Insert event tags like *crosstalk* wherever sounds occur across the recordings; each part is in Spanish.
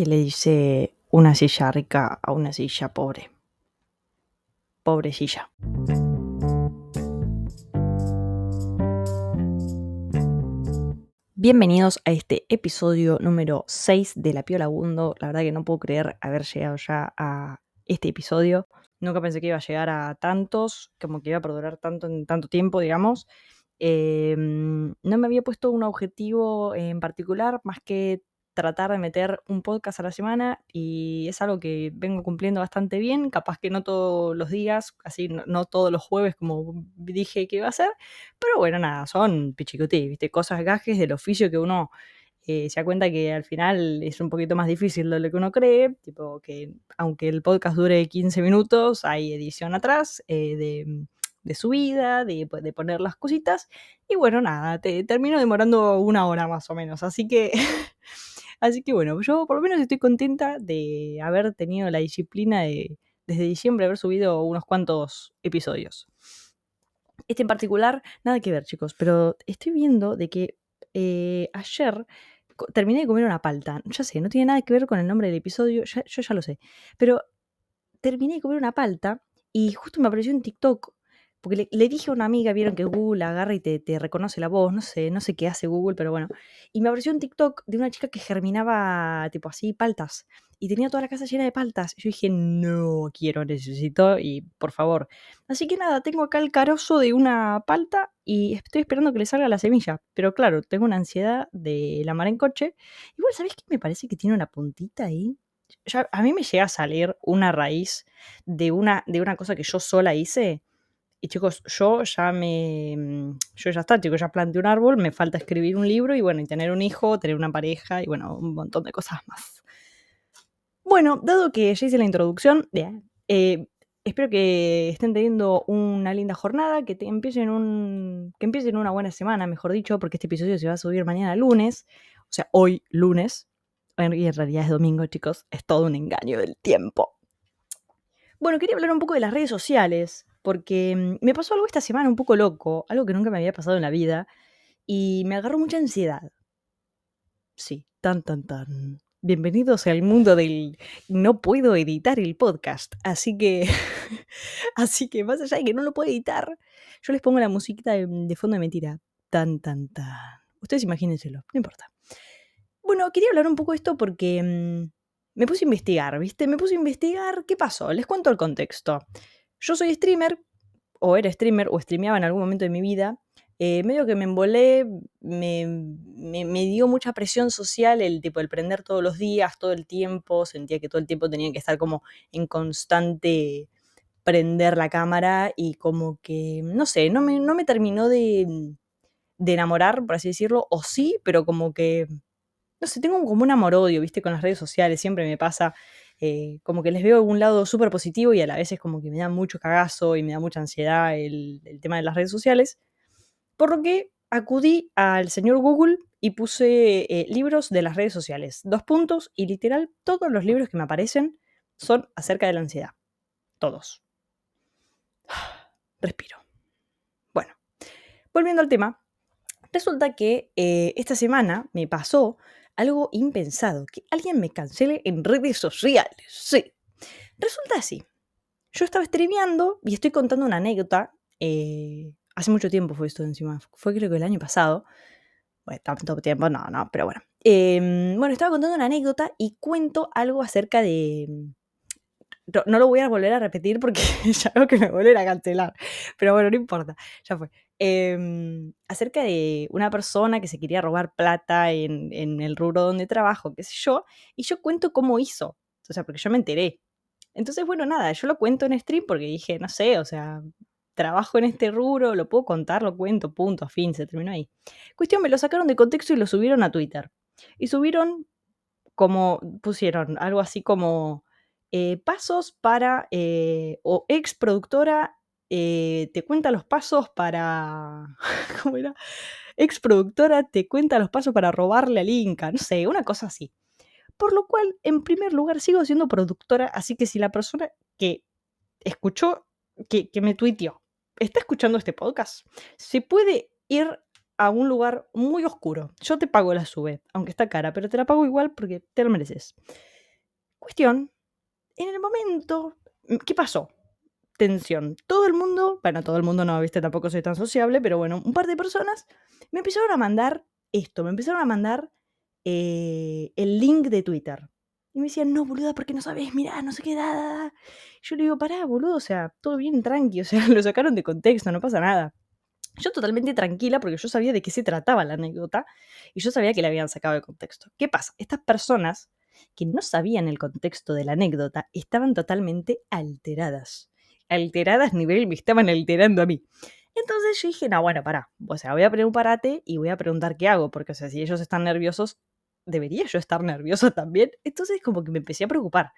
que le dice una silla rica a una silla pobre. Pobre silla. Bienvenidos a este episodio número 6 de La Piola Bundo. La verdad que no puedo creer haber llegado ya a este episodio. Nunca pensé que iba a llegar a tantos, como que iba a perdurar tanto en tanto tiempo, digamos. Em, no me había puesto un objetivo en particular, más que tratar de meter un podcast a la semana y es algo que vengo cumpliendo bastante bien, capaz que no todos los días, así no, todos los jueves como dije que iba a ser, pero bueno, nada, son pichicotes, ¿viste? Cosas gajes del oficio que uno eh, se da cuenta que al final es un poquito más difícil de lo que uno cree, tipo que aunque el podcast dure 15 minutos, hay edición atrás eh, de de subida, de, pues, de poner las cositas. Y bueno, nada, te termino demorando una hora más o menos. Así que, *laughs* así que bueno, yo por lo menos estoy contenta de haber tenido la disciplina de desde diciembre haber subido unos cuantos episodios. Este en particular, nada que ver, chicos, pero estoy viendo de que eh, ayer terminé de comer una palta. Ya sé, no tiene nada que ver con el nombre del episodio, yo ya lo sé. Pero terminé de comer una palta y justo me apareció en TikTok porque le, dije a una amiga, vieron que Google agarra y te, reconoce la voz, no sé, no sé qué hace Google, pero bueno. Y me apareció un TikTok de una chica que germinaba, tipo así, paltas. Y tenía toda la casa llena de paltas. Y yo dije, no quiero, necesito, y por favor. Así que nada, tengo acá el carozo de una palta y estoy esperando que le salga la semilla. Pero claro, tengo una ansiedad de la mar en coche. Igual, ¿sabés qué? Me parece que tiene una puntita ahí. a mí me llega a salir una raíz de una, de una cosa que yo sola hice y chicos, yo ya me. Mm, yo ya está, chicos, ya planté un árbol, me falta escribir un libro y bueno, y tener un hijo, tener una pareja y bueno, un montón de cosas más. Bueno, dado que ya hice la introducción, eh, espero que estén teniendo una linda jornada, que empiecen un. que empiecen una buena semana, mejor dicho, porque este episodio se va a subir mañana lunes, o sea, hoy lunes. Y en realidad es domingo, chicos, es todo un engaño del tiempo. Bueno, quería hablar un poco de las redes sociales porque mm, me pasó algo esta semana un poco loco, algo que nunca me había pasado en la vida, y me agarró mucha ansiedad. Sí, tan, tan, tan. Bienvenidos al mundo del no puedo editar el podcast, así que, *laughs* así que más allá de que no lo puedo editar, yo les pongo la musiquita de, fondo de mentira. Tan, tan, tan. Ustedes imagínenselo, no importa. Bueno, quería hablar un poco de esto porque mm, me puse a investigar, ¿viste? Me puse a investigar qué pasó. Les cuento el contexto. Yo soy streamer, o era streamer, o streameaba en algún momento de mi vida. Eh, medio que me embolé, me, me, dio mucha presión social el tipo el prender todos los días, todo el tiempo, sentía que todo el tiempo tenía que estar como en constante prender la cámara y como que, no sé, no me, no me terminó de, de enamorar, por así decirlo, o sí, pero como que, no sé, tengo como un amor-odio, viste, con las redes sociales, siempre me pasa eh, como que les veo algún lado súper positivo y a la vez es como que me da mucho cagazo y me da mucha ansiedad el, tema de las redes sociales. Por lo que acudí al señor Google y puse eh, libros de las redes sociales. Dos puntos y literal todos los libros que me aparecen son acerca de la ansiedad. Todos. *sighs* Respiro. Bueno, volviendo al tema, resulta que eh, esta semana me pasó algo impensado, que alguien me cancele en redes sociales. Sí. Resulta así. Yo estaba streameando y estoy contando una anécdota. Eh, hace mucho tiempo fue esto encima. Fue creo que el año pasado. Bueno, tanto tiempo, no, no, pero bueno. Em, bueno, estaba contando una anécdota y cuento algo acerca de... No, lo voy a volver a repetir porque *laughs* ya veo que me volver a cancelar. Pero bueno, no importa, ya fue. Em, acerca de una persona que se quería robar plata en, el rubro donde trabajo, qué sé yo, y yo cuento cómo hizo, o sea, porque yo me enteré. Entonces, bueno, nada, yo lo cuento en stream porque dije, no sé, o sea, trabajo en este rubro, lo puedo contar, lo cuento, punto, fin, se terminó ahí. Cuestión, me lo sacaron de contexto y lo subieron a Twitter. Y subieron como, pusieron algo así como eh, pasos para, eh, o ex productora eh, te cuenta los pasos para. *laughs* ¿Cómo era? Ex productora te cuenta los pasos para robarle al Inca, no sé, una cosa así. Por lo cual, en primer lugar, sigo siendo productora, así que si la persona que escuchó, que, que me tuiteó, está escuchando este podcast, se puede ir a un lugar muy oscuro. Yo te pago la sube, aunque está cara, pero te la pago igual porque te lo mereces. Cuestión, en el momento, ¿qué pasó? Tensión. Todo el mundo, bueno, todo el mundo no, viste, tampoco soy tan sociable, pero bueno, un par de personas me empezaron a mandar esto, me empezaron a mandar eh, el link de Twitter. Y me decían, no, boluda, ¿por qué no sabes? Mirá, no sé qué, da, Yo le digo, pará, boludo, o sea, todo bien, tranqui, o sea, *laughs* lo sacaron de contexto, no pasa nada. Yo totalmente tranquila porque yo sabía de qué se trataba la anécdota y yo sabía que la habían sacado de contexto. ¿Qué pasa? Estas personas que no sabían el contexto de la anécdota estaban totalmente alteradas. Alteradas nivel me estaban alterando a mí. Entonces yo dije, no, bueno, pará. O sea, voy a prepararte y voy a preguntar qué hago, porque o sea, si ellos están nerviosos, debería yo estar nerviosa también. Entonces como que me empecé a preocupar.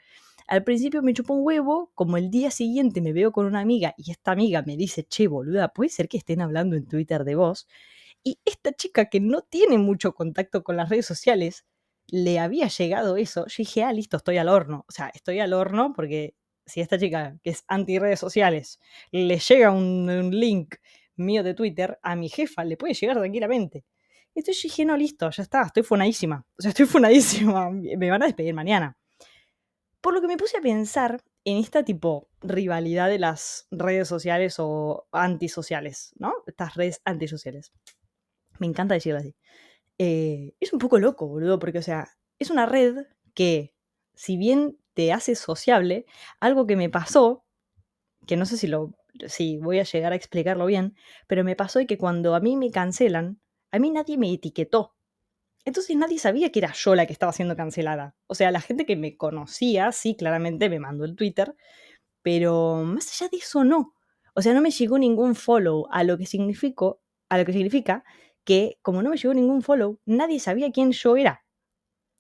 Al principio me chupó un huevo, como el día siguiente me veo con una amiga y esta amiga me dice, che, boluda, puede ser que estén hablando en Twitter de vos. Y esta chica que no tiene mucho contacto con las redes sociales, le había llegado eso. Yo dije, ah, listo, estoy al horno. O sea, estoy al horno porque si esta chica, que es anti redes sociales, le llega un, link mío de Twitter, a mi jefa le puede llegar tranquilamente. Entonces yo listo, ya está, estoy funadísima. O sea, estoy *laughs* funadísima, me van a despedir mañana. Por lo que me puse a pensar en esta tipo rivalidad de las redes sociales o antisociales, ¿no? Estas redes antisociales. Me encanta decirlo así. Eh, es un poco loco, boludo, porque, o sea, es una red que, si bien te hace sociable, algo que me pasó, que no sé si lo si voy a llegar a explicarlo bien, pero me pasó que cuando a mí me cancelan, a mí nadie me etiquetó. Entonces nadie sabía que era yo la que estaba siendo cancelada. O sea, la gente que me conocía, sí, claramente me mandó el Twitter, pero más allá de eso no. O sea, no me llegó ningún follow, a lo que significó, a lo que significa que como no me llegó ningún follow, nadie sabía quién yo era.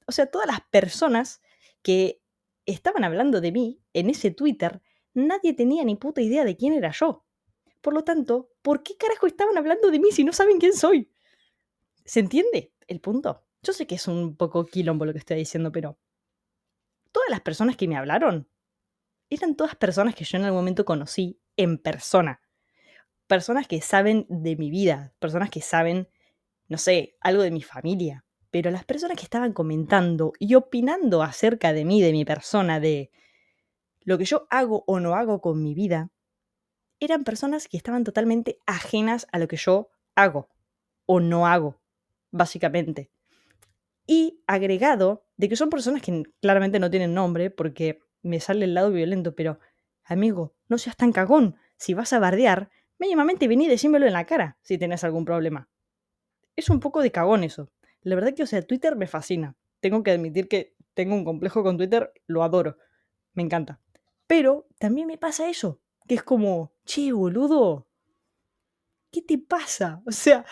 O sea, todas las personas que estaban hablando de mí en ese Twitter, nadie tenía ni puta idea de quién era yo. Por lo tanto, ¿por qué carajo estaban hablando de mí si no saben quién soy? ¿Se entiende el punto? Yo sé que es un poco quilombo lo que estoy diciendo, pero todas las personas que me hablaron eran todas personas que yo en algún momento conocí en persona. Personas que saben de mi vida, personas que saben, no sé, algo de mi familia. Pero las personas que estaban comentando y opinando acerca de mí, de mi persona, de lo que yo hago o no hago con mi vida, eran personas que estaban totalmente ajenas a lo que yo hago o no hago básicamente. Y agregado de que son personas que claramente no tienen nombre porque me sale el lado violento, pero amigo, no seas tan cagón. Si vas a bardear, mínimamente vení y decímelo en la cara si tenés algún problema. Es un poco de cagón eso. La verdad que, o sea, Twitter me fascina. Tengo que admitir que tengo un complejo con Twitter, lo adoro. Me encanta. Pero también me pasa eso, que es como, che, boludo, ¿qué te pasa? O sea,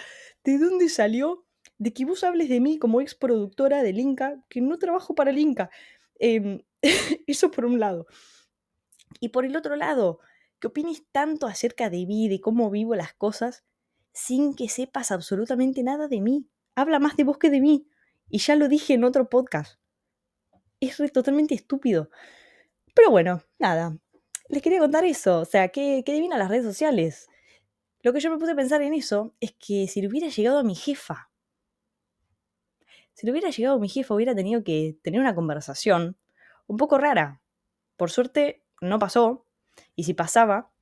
¿de dónde salió de que vos hables de mí como ex productora del Inca, que no trabajo para el Inca. Em, *laughs* eso por un lado. Y por el otro lado, que opines tanto acerca de mí, de cómo vivo las cosas, sin que sepas absolutamente nada de mí. Habla más de vos que de mí. Y ya lo dije en otro podcast. Es totalmente estúpido. Pero bueno, nada. Les quería contar eso. O sea, qué, qué divina las redes sociales. Lo que yo me puse a pensar en eso es que si le hubiera llegado a mi jefa si le hubiera llegado mi jefe, hubiera tenido que tener una conversación un poco rara. Por suerte, no pasó. Y si pasaba,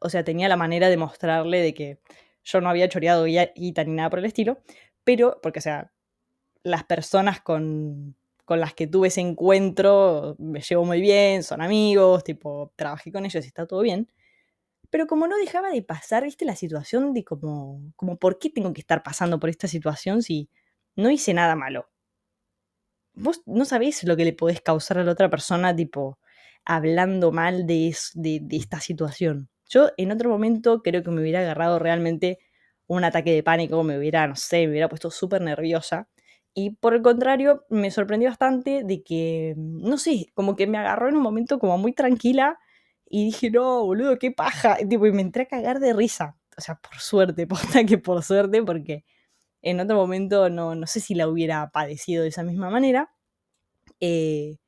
o sea, tenía la manera de mostrarle de que yo no había choreado guita ni nada por el estilo. Pero, porque, o sea, las personas con, con las que tuve ese encuentro me llevo muy bien, son amigos, tipo, trabajé con ellos y está todo bien. Pero como no dejaba de pasar, viste, la situación de como, como, ¿por qué tengo que estar pasando por esta situación si no hice nada malo. Vos no sabéis lo que le podés causar a la otra persona, tipo, hablando mal de, de, esta situación. Yo en otro momento creo que me hubiera agarrado realmente un ataque de pánico, me hubiera, no sé, me hubiera puesto súper nerviosa. Y por el contrario, me sorprendió bastante de que, no sé, como que me agarró en un momento como muy tranquila y dije, no, boludo, qué paja. Y, tipo, y me entré a cagar de risa. O sea, por suerte, *laughs* posta que por suerte, porque en otro momento no, no sé si la hubiera padecido de esa misma manera. Eh,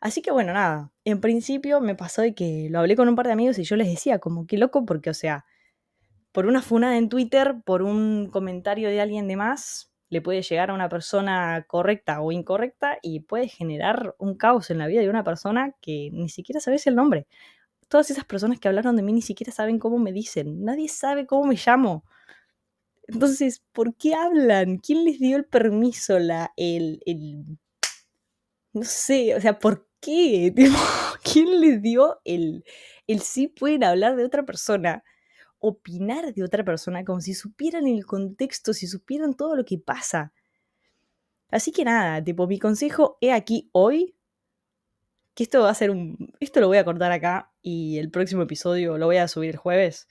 así que bueno, nada, en principio me pasó de que lo hablé con un par de amigos y yo les decía, como qué loco, porque o sea, por una funada en Twitter, por un comentario de alguien de más, le puede llegar a una persona correcta o incorrecta y puede generar un caos en la vida de una persona que ni siquiera sabes el nombre. Todas esas personas que hablaron de mí ni siquiera saben cómo me dicen. Nadie sabe cómo me llamo. Entonces, ¿por qué hablan? ¿Quién les dio el permiso? La, el, el no sé, o sea, ¿por qué? *laughs* ¿Quién les dio el, el sí pueden hablar de otra persona? Opinar de otra persona como si supieran el contexto, si supieran todo lo que pasa. Así que nada, tipo, mi consejo he aquí hoy, que esto va a ser un... Esto lo voy a cortar acá y el próximo episodio lo voy a subir el jueves,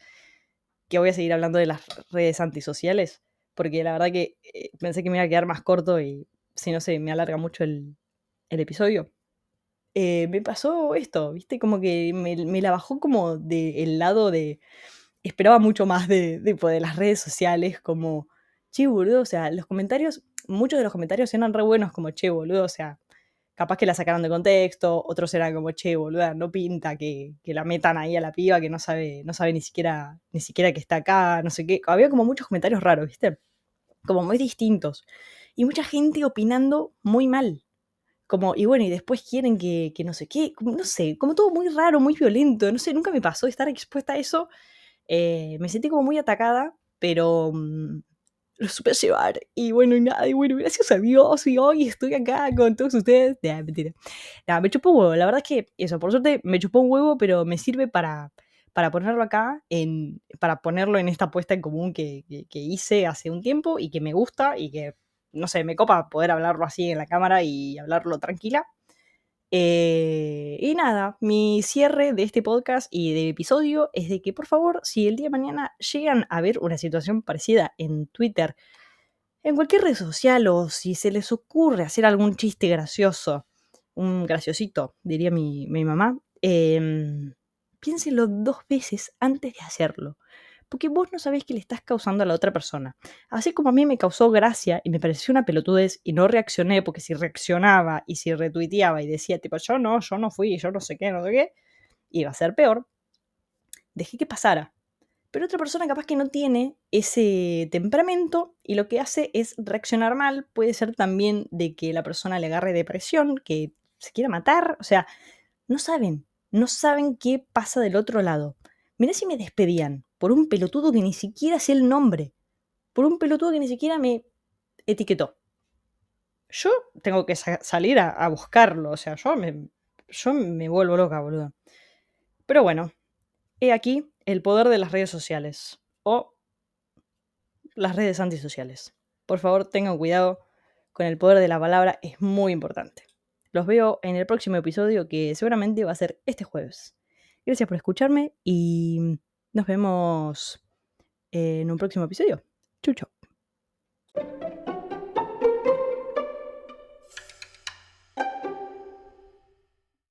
que voy a seguir hablando de las redes antisociales, porque la verdad que eh, pensé que me iba a quedar más corto y si no sé, me alarga mucho el, el episodio. Eh, me pasó esto, ¿viste? Como que me, la bajó como del lado de... Esperaba mucho más de, de, de las redes sociales, como, che, boludo, o sea, los comentarios, muchos de los comentarios eran re buenos, como, che, boludo, o sea, capaz que la sacaron de contexto, otros eran como, che, boluda, no pinta que, que, la metan ahí a la piba que no sabe, no sabe ni siquiera, ni siquiera que está acá, no sé qué. Había como muchos comentarios raros, ¿viste? Como muy distintos. Y mucha gente opinando muy mal. Como, y bueno, y después quieren que, que no sé qué, no sé, como todo muy raro, muy violento, no sé, nunca me pasó estar expuesta a eso. Eh, me sentí como muy atacada, pero, mm, lo supe llevar. Y bueno, y nada, y bueno, gracias a Dios, y hoy estoy acá con todos ustedes. Nah, mentira. Nada, me chupó un huevo. La verdad es que eso, por suerte me chupó un huevo, pero me sirve para, para ponerlo acá, en, para ponerlo en esta puesta en común que, que, que, hice hace un tiempo y que me gusta y que, no sé, me copa poder hablarlo así en la cámara y hablarlo tranquila. Eh, y nada, mi cierre de este podcast y de episodio es de que por favor, si el día de mañana llegan a ver una situación parecida en Twitter, en cualquier red social o si se les ocurre hacer algún chiste gracioso, un graciosito, diría mi, mi mamá, eh, piénselo dos veces antes de hacerlo porque vos no sabés qué le estás causando a la otra persona. Así como a mí me causó gracia y me pareció una pelotudez y no reaccioné, porque si reaccionaba y si retuiteaba y decía, tipo, yo no, yo no fui, yo no sé qué, no sé qué, iba a ser peor, dejé que pasara. Pero otra persona capaz que no tiene ese temperamento y lo que hace es reaccionar mal. Puede ser también de que la persona le agarre depresión, que se quiera matar. O sea, no saben, no saben qué pasa del otro lado. Mirá si me despedían por un pelotudo que ni siquiera sé el nombre, por un pelotudo que ni siquiera me etiquetó. Yo tengo que sa salir a, a, buscarlo, o sea, yo me, yo me vuelvo loca, boludo. Pero bueno, he aquí el poder de las redes sociales o las redes antisociales. Por favor, tengan cuidado con el poder de la palabra, es muy importante. Los veo en el próximo episodio que seguramente va a ser este jueves. Gracias por escucharme y nos vemos en un próximo episodio. Chucho.